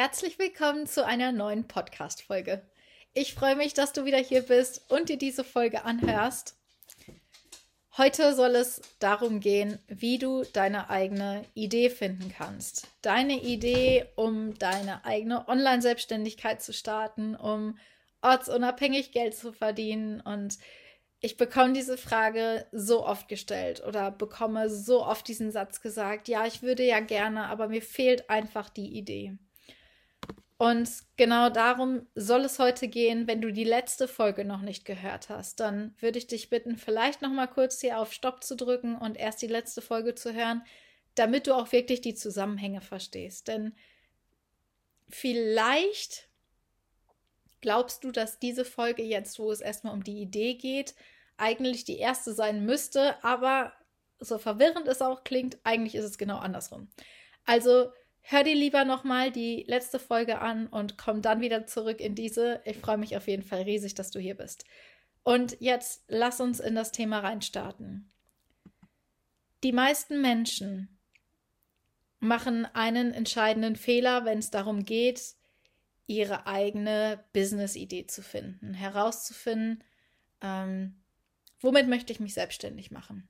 Herzlich willkommen zu einer neuen Podcast-Folge. Ich freue mich, dass du wieder hier bist und dir diese Folge anhörst. Heute soll es darum gehen, wie du deine eigene Idee finden kannst. Deine Idee, um deine eigene Online-Selbstständigkeit zu starten, um ortsunabhängig Geld zu verdienen. Und ich bekomme diese Frage so oft gestellt oder bekomme so oft diesen Satz gesagt, ja, ich würde ja gerne, aber mir fehlt einfach die Idee. Und genau darum soll es heute gehen. Wenn du die letzte Folge noch nicht gehört hast, dann würde ich dich bitten, vielleicht noch mal kurz hier auf Stopp zu drücken und erst die letzte Folge zu hören, damit du auch wirklich die Zusammenhänge verstehst. Denn vielleicht glaubst du, dass diese Folge jetzt, wo es erstmal um die Idee geht, eigentlich die erste sein müsste, aber so verwirrend es auch klingt, eigentlich ist es genau andersrum. Also Hör dir lieber nochmal die letzte Folge an und komm dann wieder zurück in diese. Ich freue mich auf jeden Fall riesig, dass du hier bist. Und jetzt lass uns in das Thema reinstarten. Die meisten Menschen machen einen entscheidenden Fehler, wenn es darum geht, ihre eigene Business-Idee zu finden, herauszufinden, ähm, womit möchte ich mich selbstständig machen.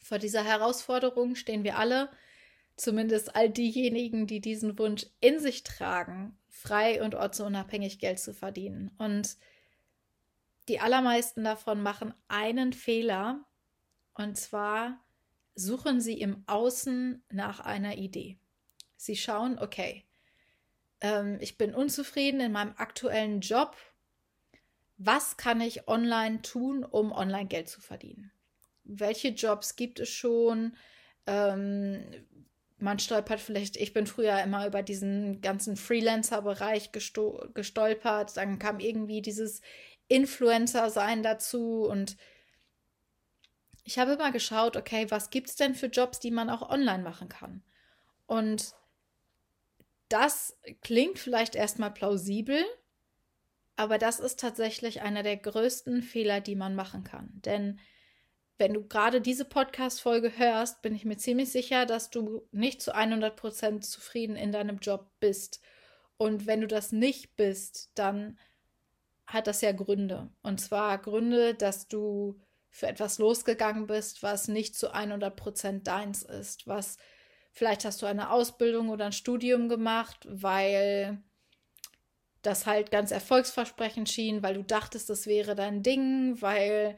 Vor dieser Herausforderung stehen wir alle zumindest all diejenigen, die diesen Wunsch in sich tragen, frei und ortsunabhängig Geld zu verdienen. Und die allermeisten davon machen einen Fehler, und zwar suchen sie im Außen nach einer Idee. Sie schauen, okay, ähm, ich bin unzufrieden in meinem aktuellen Job. Was kann ich online tun, um online Geld zu verdienen? Welche Jobs gibt es schon? Ähm, man stolpert vielleicht, ich bin früher immer über diesen ganzen Freelancer-Bereich gestolpert, dann kam irgendwie dieses Influencer-Sein dazu und ich habe immer geschaut, okay, was gibt es denn für Jobs, die man auch online machen kann? Und das klingt vielleicht erstmal plausibel, aber das ist tatsächlich einer der größten Fehler, die man machen kann. Denn wenn du gerade diese Podcast-Folge hörst, bin ich mir ziemlich sicher, dass du nicht zu 100% zufrieden in deinem Job bist. Und wenn du das nicht bist, dann hat das ja Gründe. Und zwar Gründe, dass du für etwas losgegangen bist, was nicht zu 100% deins ist. Was vielleicht hast du eine Ausbildung oder ein Studium gemacht, weil das halt ganz erfolgsversprechend schien, weil du dachtest, das wäre dein Ding, weil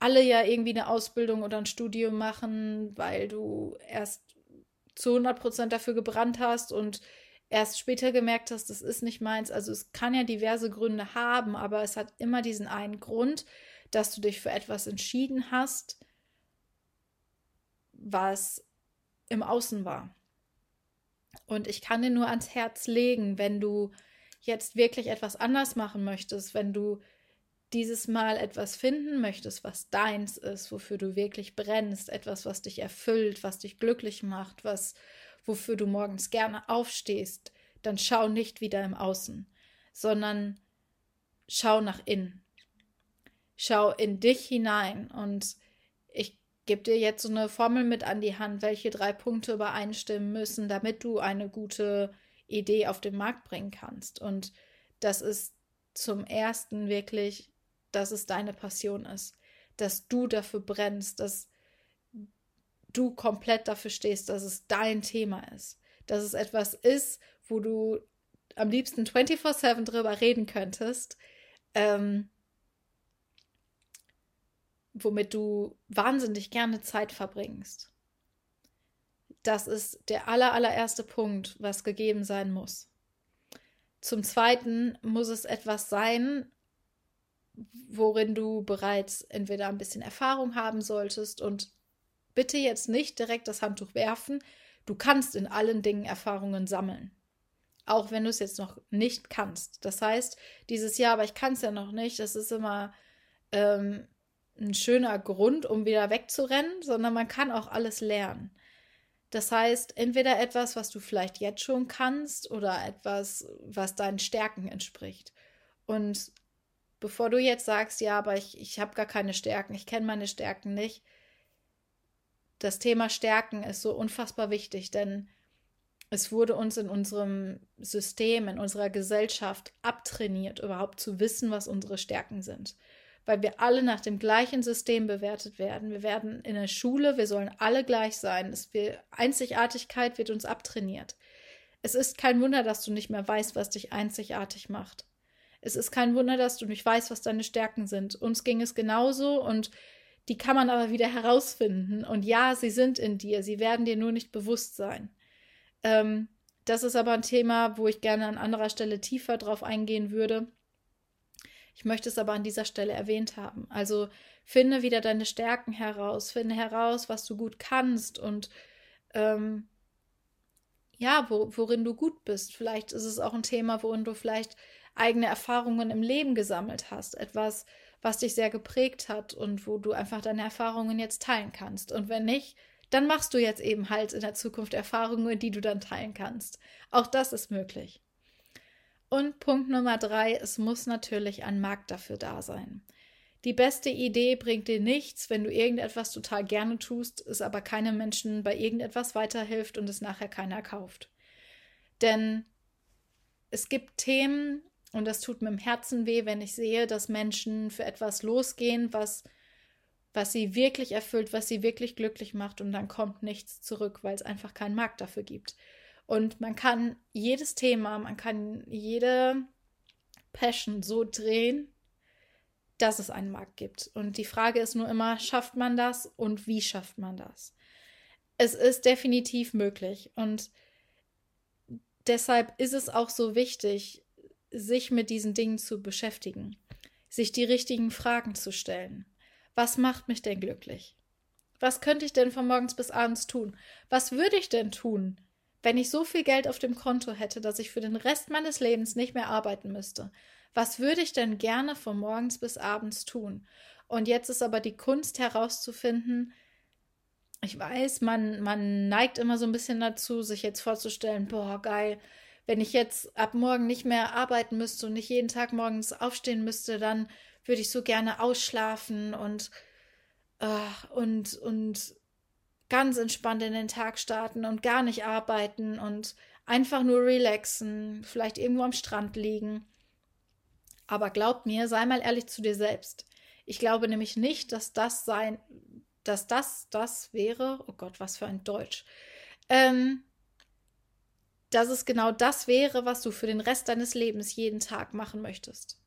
alle ja irgendwie eine Ausbildung oder ein Studium machen, weil du erst zu 100 Prozent dafür gebrannt hast und erst später gemerkt hast, das ist nicht meins. Also es kann ja diverse Gründe haben, aber es hat immer diesen einen Grund, dass du dich für etwas entschieden hast, was im Außen war. Und ich kann dir nur ans Herz legen, wenn du jetzt wirklich etwas anders machen möchtest, wenn du dieses Mal etwas finden möchtest, was deins ist, wofür du wirklich brennst, etwas, was dich erfüllt, was dich glücklich macht, was wofür du morgens gerne aufstehst, dann schau nicht wieder im Außen, sondern schau nach innen. Schau in dich hinein und ich gebe dir jetzt so eine Formel mit an die Hand, welche drei Punkte übereinstimmen müssen, damit du eine gute Idee auf den Markt bringen kannst. Und das ist zum ersten wirklich dass es deine Passion ist, dass du dafür brennst, dass du komplett dafür stehst, dass es dein Thema ist, dass es etwas ist, wo du am liebsten 24/7 drüber reden könntest, ähm, womit du wahnsinnig gerne Zeit verbringst. Das ist der aller, allererste Punkt, was gegeben sein muss. Zum Zweiten muss es etwas sein, worin du bereits entweder ein bisschen Erfahrung haben solltest und bitte jetzt nicht direkt das Handtuch werfen. Du kannst in allen Dingen Erfahrungen sammeln. Auch wenn du es jetzt noch nicht kannst. Das heißt, dieses Jahr, aber ich kann es ja noch nicht, das ist immer ähm, ein schöner Grund, um wieder wegzurennen, sondern man kann auch alles lernen. Das heißt, entweder etwas, was du vielleicht jetzt schon kannst oder etwas, was deinen Stärken entspricht. Und bevor du jetzt sagst, ja, aber ich, ich habe gar keine Stärken, ich kenne meine Stärken nicht. Das Thema Stärken ist so unfassbar wichtig, denn es wurde uns in unserem System, in unserer Gesellschaft abtrainiert, überhaupt zu wissen, was unsere Stärken sind. Weil wir alle nach dem gleichen System bewertet werden. Wir werden in der Schule, wir sollen alle gleich sein. Es will, Einzigartigkeit wird uns abtrainiert. Es ist kein Wunder, dass du nicht mehr weißt, was dich einzigartig macht. Es ist kein Wunder, dass du nicht weißt, was deine Stärken sind. Uns ging es genauso und die kann man aber wieder herausfinden. Und ja, sie sind in dir, sie werden dir nur nicht bewusst sein. Ähm, das ist aber ein Thema, wo ich gerne an anderer Stelle tiefer drauf eingehen würde. Ich möchte es aber an dieser Stelle erwähnt haben. Also finde wieder deine Stärken heraus, finde heraus, was du gut kannst und ähm, ja, wo, worin du gut bist. Vielleicht ist es auch ein Thema, worin du vielleicht eigene Erfahrungen im Leben gesammelt hast. Etwas, was dich sehr geprägt hat und wo du einfach deine Erfahrungen jetzt teilen kannst. Und wenn nicht, dann machst du jetzt eben halt in der Zukunft Erfahrungen, die du dann teilen kannst. Auch das ist möglich. Und Punkt Nummer drei, es muss natürlich ein Markt dafür da sein. Die beste Idee bringt dir nichts, wenn du irgendetwas total gerne tust, es aber keinem Menschen bei irgendetwas weiterhilft und es nachher keiner kauft. Denn es gibt Themen, und das tut mir im Herzen weh, wenn ich sehe, dass Menschen für etwas losgehen, was was sie wirklich erfüllt, was sie wirklich glücklich macht und dann kommt nichts zurück, weil es einfach keinen Markt dafür gibt. Und man kann jedes Thema, man kann jede Passion so drehen, dass es einen Markt gibt. Und die Frage ist nur immer, schafft man das und wie schafft man das? Es ist definitiv möglich und deshalb ist es auch so wichtig, sich mit diesen Dingen zu beschäftigen, sich die richtigen Fragen zu stellen. Was macht mich denn glücklich? Was könnte ich denn von morgens bis abends tun? Was würde ich denn tun, wenn ich so viel Geld auf dem Konto hätte, dass ich für den Rest meines Lebens nicht mehr arbeiten müsste? Was würde ich denn gerne von morgens bis abends tun? Und jetzt ist aber die Kunst herauszufinden, ich weiß, man, man neigt immer so ein bisschen dazu, sich jetzt vorzustellen, boah, geil, wenn ich jetzt ab morgen nicht mehr arbeiten müsste und nicht jeden Tag morgens aufstehen müsste, dann würde ich so gerne ausschlafen und, äh, und, und ganz entspannt in den Tag starten und gar nicht arbeiten und einfach nur relaxen, vielleicht irgendwo am Strand liegen. Aber glaub mir, sei mal ehrlich zu dir selbst. Ich glaube nämlich nicht, dass das sein, dass das das wäre. Oh Gott, was für ein Deutsch. Ähm, dass es genau das wäre, was du für den Rest deines Lebens jeden Tag machen möchtest.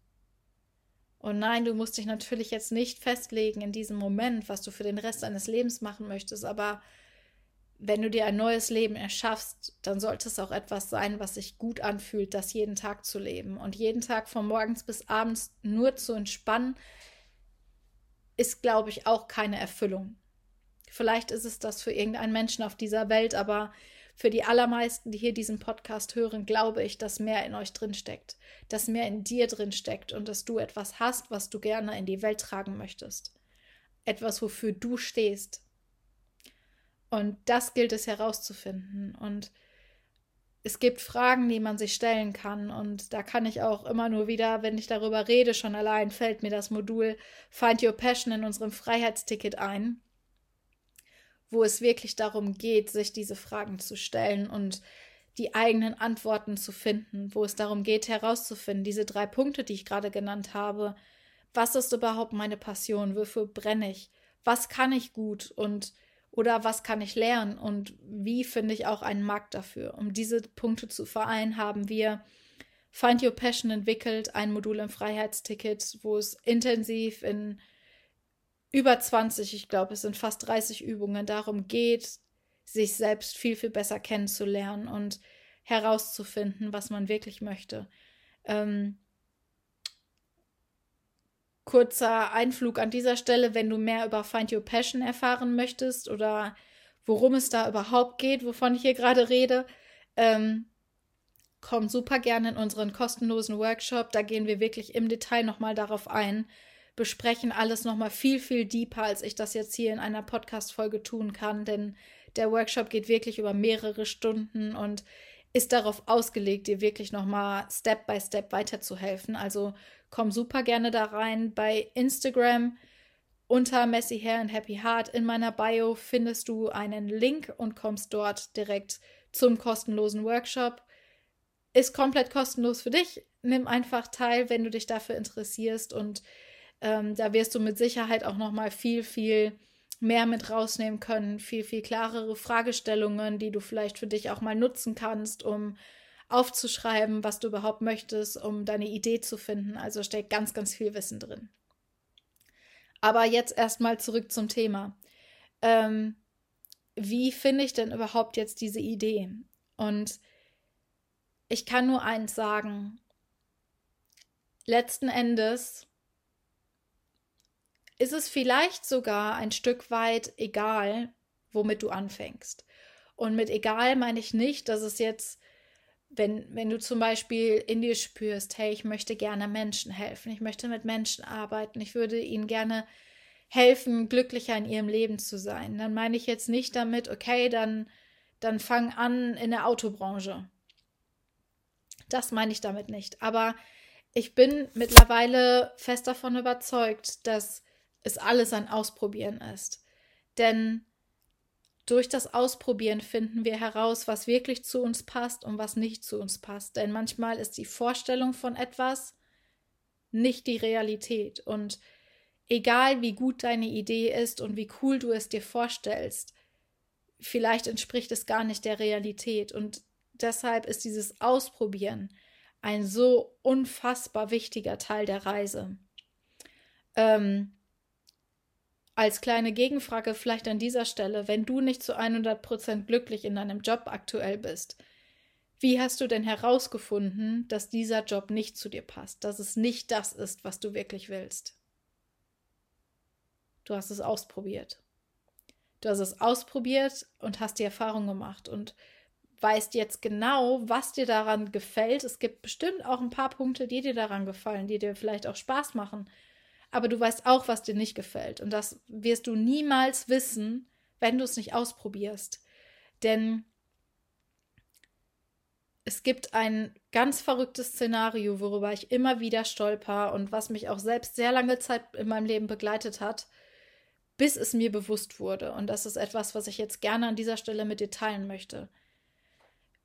Und nein, du musst dich natürlich jetzt nicht festlegen in diesem Moment, was du für den Rest deines Lebens machen möchtest, aber wenn du dir ein neues Leben erschaffst, dann sollte es auch etwas sein, was sich gut anfühlt, das jeden Tag zu leben. Und jeden Tag von morgens bis abends nur zu entspannen, ist, glaube ich, auch keine Erfüllung. Vielleicht ist es das für irgendeinen Menschen auf dieser Welt, aber für die allermeisten, die hier diesen Podcast hören, glaube ich, dass mehr in euch drin steckt, dass mehr in dir drin steckt und dass du etwas hast, was du gerne in die Welt tragen möchtest. Etwas, wofür du stehst. Und das gilt es herauszufinden. Und es gibt Fragen, die man sich stellen kann. Und da kann ich auch immer nur wieder, wenn ich darüber rede, schon allein fällt mir das Modul Find Your Passion in unserem Freiheitsticket ein wo es wirklich darum geht, sich diese Fragen zu stellen und die eigenen Antworten zu finden, wo es darum geht, herauszufinden, diese drei Punkte, die ich gerade genannt habe. Was ist überhaupt meine Passion? Wofür brenne ich? Was kann ich gut und oder was kann ich lernen und wie finde ich auch einen Markt dafür? Um diese Punkte zu vereinen, haben wir Find Your Passion entwickelt, ein Modul im Freiheitsticket, wo es intensiv in über 20, ich glaube, es sind fast 30 Übungen, darum geht, sich selbst viel, viel besser kennenzulernen und herauszufinden, was man wirklich möchte. Ähm, kurzer Einflug an dieser Stelle, wenn du mehr über Find Your Passion erfahren möchtest oder worum es da überhaupt geht, wovon ich hier gerade rede, ähm, komm super gerne in unseren kostenlosen Workshop. Da gehen wir wirklich im Detail nochmal darauf ein, besprechen alles nochmal viel, viel deeper, als ich das jetzt hier in einer Podcast-Folge tun kann, denn der Workshop geht wirklich über mehrere Stunden und ist darauf ausgelegt, dir wirklich nochmal Step by Step weiterzuhelfen. Also komm super gerne da rein. Bei Instagram unter Messy Hair and Happy Heart in meiner Bio findest du einen Link und kommst dort direkt zum kostenlosen Workshop. Ist komplett kostenlos für dich. Nimm einfach teil, wenn du dich dafür interessierst und ähm, da wirst du mit Sicherheit auch noch mal viel, viel mehr mit rausnehmen können, viel, viel klarere Fragestellungen, die du vielleicht für dich auch mal nutzen kannst, um aufzuschreiben, was du überhaupt möchtest, um deine Idee zu finden. Also steckt ganz, ganz viel Wissen drin. Aber jetzt erstmal zurück zum Thema. Ähm, wie finde ich denn überhaupt jetzt diese Idee? Und ich kann nur eins sagen. Letzten Endes ist es vielleicht sogar ein Stück weit egal, womit du anfängst. Und mit egal meine ich nicht, dass es jetzt, wenn, wenn du zum Beispiel in dir spürst, hey, ich möchte gerne Menschen helfen, ich möchte mit Menschen arbeiten, ich würde ihnen gerne helfen, glücklicher in ihrem Leben zu sein, dann meine ich jetzt nicht damit, okay, dann, dann fang an in der Autobranche. Das meine ich damit nicht. Aber ich bin mittlerweile fest davon überzeugt, dass es alles ein Ausprobieren ist. Denn durch das Ausprobieren finden wir heraus, was wirklich zu uns passt und was nicht zu uns passt. Denn manchmal ist die Vorstellung von etwas nicht die Realität. Und egal wie gut deine Idee ist und wie cool du es dir vorstellst, vielleicht entspricht es gar nicht der Realität. Und deshalb ist dieses Ausprobieren ein so unfassbar wichtiger Teil der Reise. Ähm, als kleine Gegenfrage vielleicht an dieser Stelle, wenn du nicht zu 100% glücklich in deinem Job aktuell bist, wie hast du denn herausgefunden, dass dieser Job nicht zu dir passt, dass es nicht das ist, was du wirklich willst? Du hast es ausprobiert. Du hast es ausprobiert und hast die Erfahrung gemacht und weißt jetzt genau, was dir daran gefällt. Es gibt bestimmt auch ein paar Punkte, die dir daran gefallen, die dir vielleicht auch Spaß machen aber du weißt auch, was dir nicht gefällt. Und das wirst du niemals wissen, wenn du es nicht ausprobierst. Denn es gibt ein ganz verrücktes Szenario, worüber ich immer wieder stolper und was mich auch selbst sehr lange Zeit in meinem Leben begleitet hat, bis es mir bewusst wurde. Und das ist etwas, was ich jetzt gerne an dieser Stelle mit dir teilen möchte.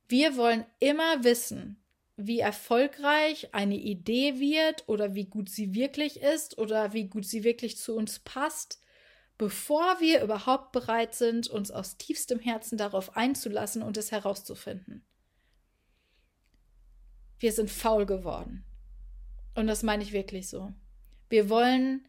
Wir wollen immer wissen, wie erfolgreich eine Idee wird oder wie gut sie wirklich ist oder wie gut sie wirklich zu uns passt, bevor wir überhaupt bereit sind, uns aus tiefstem Herzen darauf einzulassen und es herauszufinden. Wir sind faul geworden. Und das meine ich wirklich so. Wir wollen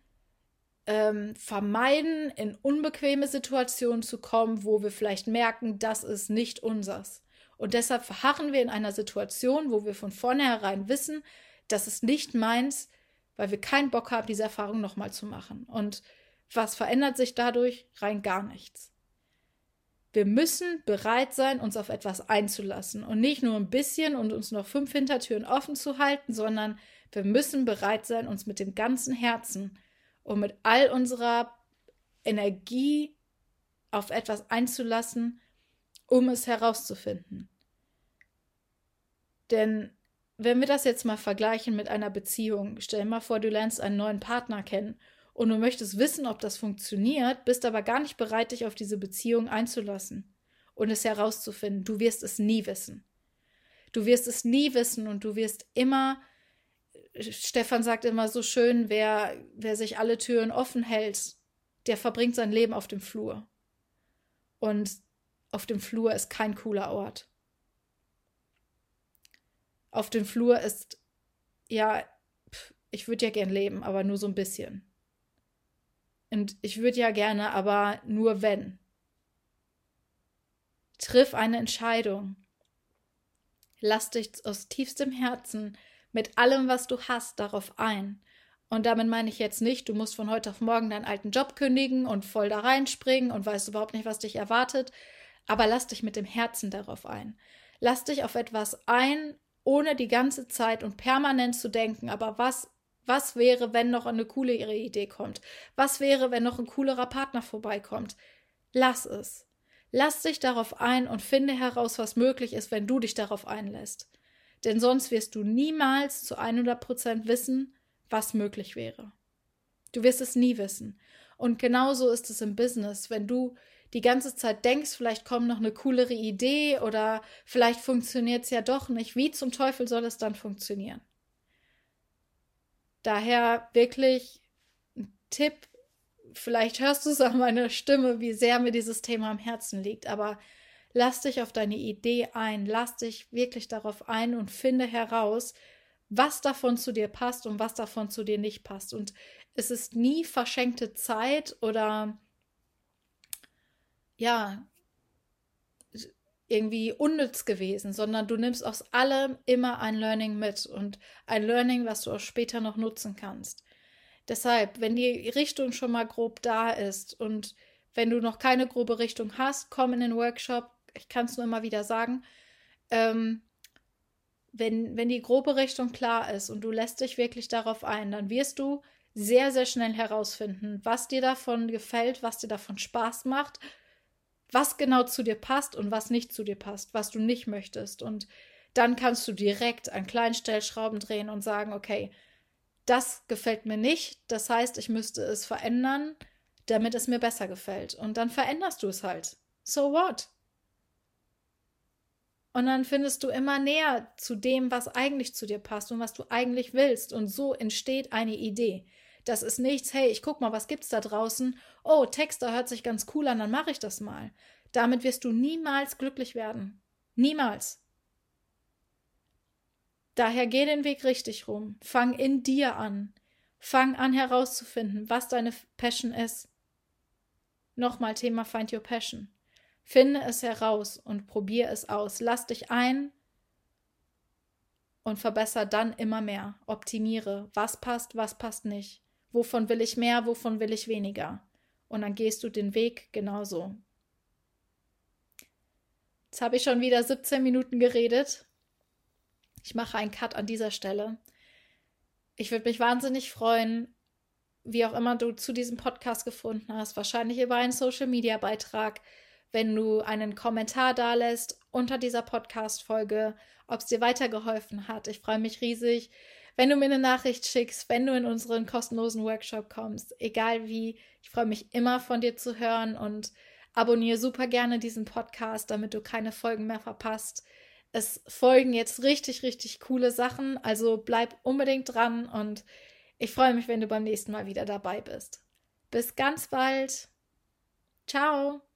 ähm, vermeiden, in unbequeme Situationen zu kommen, wo wir vielleicht merken, das ist nicht unsers. Und deshalb verharren wir in einer Situation, wo wir von vornherein wissen, das ist nicht meins, weil wir keinen Bock haben, diese Erfahrung nochmal zu machen. Und was verändert sich dadurch? Rein gar nichts. Wir müssen bereit sein, uns auf etwas einzulassen und nicht nur ein bisschen und uns noch fünf Hintertüren offen zu halten, sondern wir müssen bereit sein, uns mit dem ganzen Herzen und mit all unserer Energie auf etwas einzulassen, um es herauszufinden. Denn wenn wir das jetzt mal vergleichen mit einer Beziehung, stell mal vor, du lernst einen neuen Partner kennen und du möchtest wissen, ob das funktioniert, bist aber gar nicht bereit, dich auf diese Beziehung einzulassen und es herauszufinden. Du wirst es nie wissen. Du wirst es nie wissen und du wirst immer, Stefan sagt immer so schön, wer, wer sich alle Türen offen hält, der verbringt sein Leben auf dem Flur. Und auf dem Flur ist kein cooler Ort. Auf dem Flur ist, ja, ich würde ja gern leben, aber nur so ein bisschen. Und ich würde ja gerne, aber nur wenn. Triff eine Entscheidung. Lass dich aus tiefstem Herzen mit allem, was du hast, darauf ein. Und damit meine ich jetzt nicht, du musst von heute auf morgen deinen alten Job kündigen und voll da reinspringen und weißt überhaupt nicht, was dich erwartet, aber lass dich mit dem Herzen darauf ein. Lass dich auf etwas ein, ohne die ganze Zeit und permanent zu denken, aber was, was wäre, wenn noch eine coolere Idee kommt? Was wäre, wenn noch ein coolerer Partner vorbeikommt? Lass es. Lass dich darauf ein und finde heraus, was möglich ist, wenn du dich darauf einlässt. Denn sonst wirst du niemals zu 100 Prozent wissen, was möglich wäre. Du wirst es nie wissen. Und genauso ist es im Business, wenn du die ganze Zeit denkst, vielleicht kommt noch eine coolere Idee oder vielleicht funktioniert es ja doch nicht. Wie zum Teufel soll es dann funktionieren? Daher wirklich ein Tipp, vielleicht hörst du es an meiner Stimme, wie sehr mir dieses Thema am Herzen liegt, aber lass dich auf deine Idee ein, lass dich wirklich darauf ein und finde heraus, was davon zu dir passt und was davon zu dir nicht passt. Und es ist nie verschenkte Zeit oder ja, irgendwie unnütz gewesen, sondern du nimmst aus allem immer ein Learning mit und ein Learning, was du auch später noch nutzen kannst. Deshalb, wenn die Richtung schon mal grob da ist und wenn du noch keine grobe Richtung hast, komm in den Workshop. Ich kann es nur immer wieder sagen. Ähm, wenn, wenn die grobe Richtung klar ist und du lässt dich wirklich darauf ein, dann wirst du sehr, sehr schnell herausfinden, was dir davon gefällt, was dir davon Spaß macht, was genau zu dir passt und was nicht zu dir passt, was du nicht möchtest. Und dann kannst du direkt an kleinen Stellschrauben drehen und sagen, okay, das gefällt mir nicht, das heißt, ich müsste es verändern, damit es mir besser gefällt. Und dann veränderst du es halt. So what? Und dann findest du immer näher zu dem, was eigentlich zu dir passt und was du eigentlich willst. Und so entsteht eine Idee. Das ist nichts, hey, ich guck mal, was gibt's da draußen? Oh, Texter hört sich ganz cool an, dann mache ich das mal. Damit wirst du niemals glücklich werden. Niemals. Daher geh den Weg richtig rum. Fang in dir an. Fang an herauszufinden, was deine Passion ist. Nochmal Thema Find Your Passion. Finde es heraus und probier es aus. Lass dich ein und verbessere dann immer mehr. Optimiere, was passt, was passt nicht. Wovon will ich mehr, wovon will ich weniger? Und dann gehst du den Weg genauso. Jetzt habe ich schon wieder 17 Minuten geredet. Ich mache einen Cut an dieser Stelle. Ich würde mich wahnsinnig freuen, wie auch immer du zu diesem Podcast gefunden hast, wahrscheinlich über einen Social Media Beitrag, wenn du einen Kommentar da lässt unter dieser Podcast Folge, ob es dir weitergeholfen hat. Ich freue mich riesig, wenn du mir eine Nachricht schickst, wenn du in unseren kostenlosen Workshop kommst, egal wie, ich freue mich immer von dir zu hören und abonniere super gerne diesen Podcast, damit du keine Folgen mehr verpasst. Es folgen jetzt richtig, richtig coole Sachen, also bleib unbedingt dran und ich freue mich, wenn du beim nächsten Mal wieder dabei bist. Bis ganz bald. Ciao.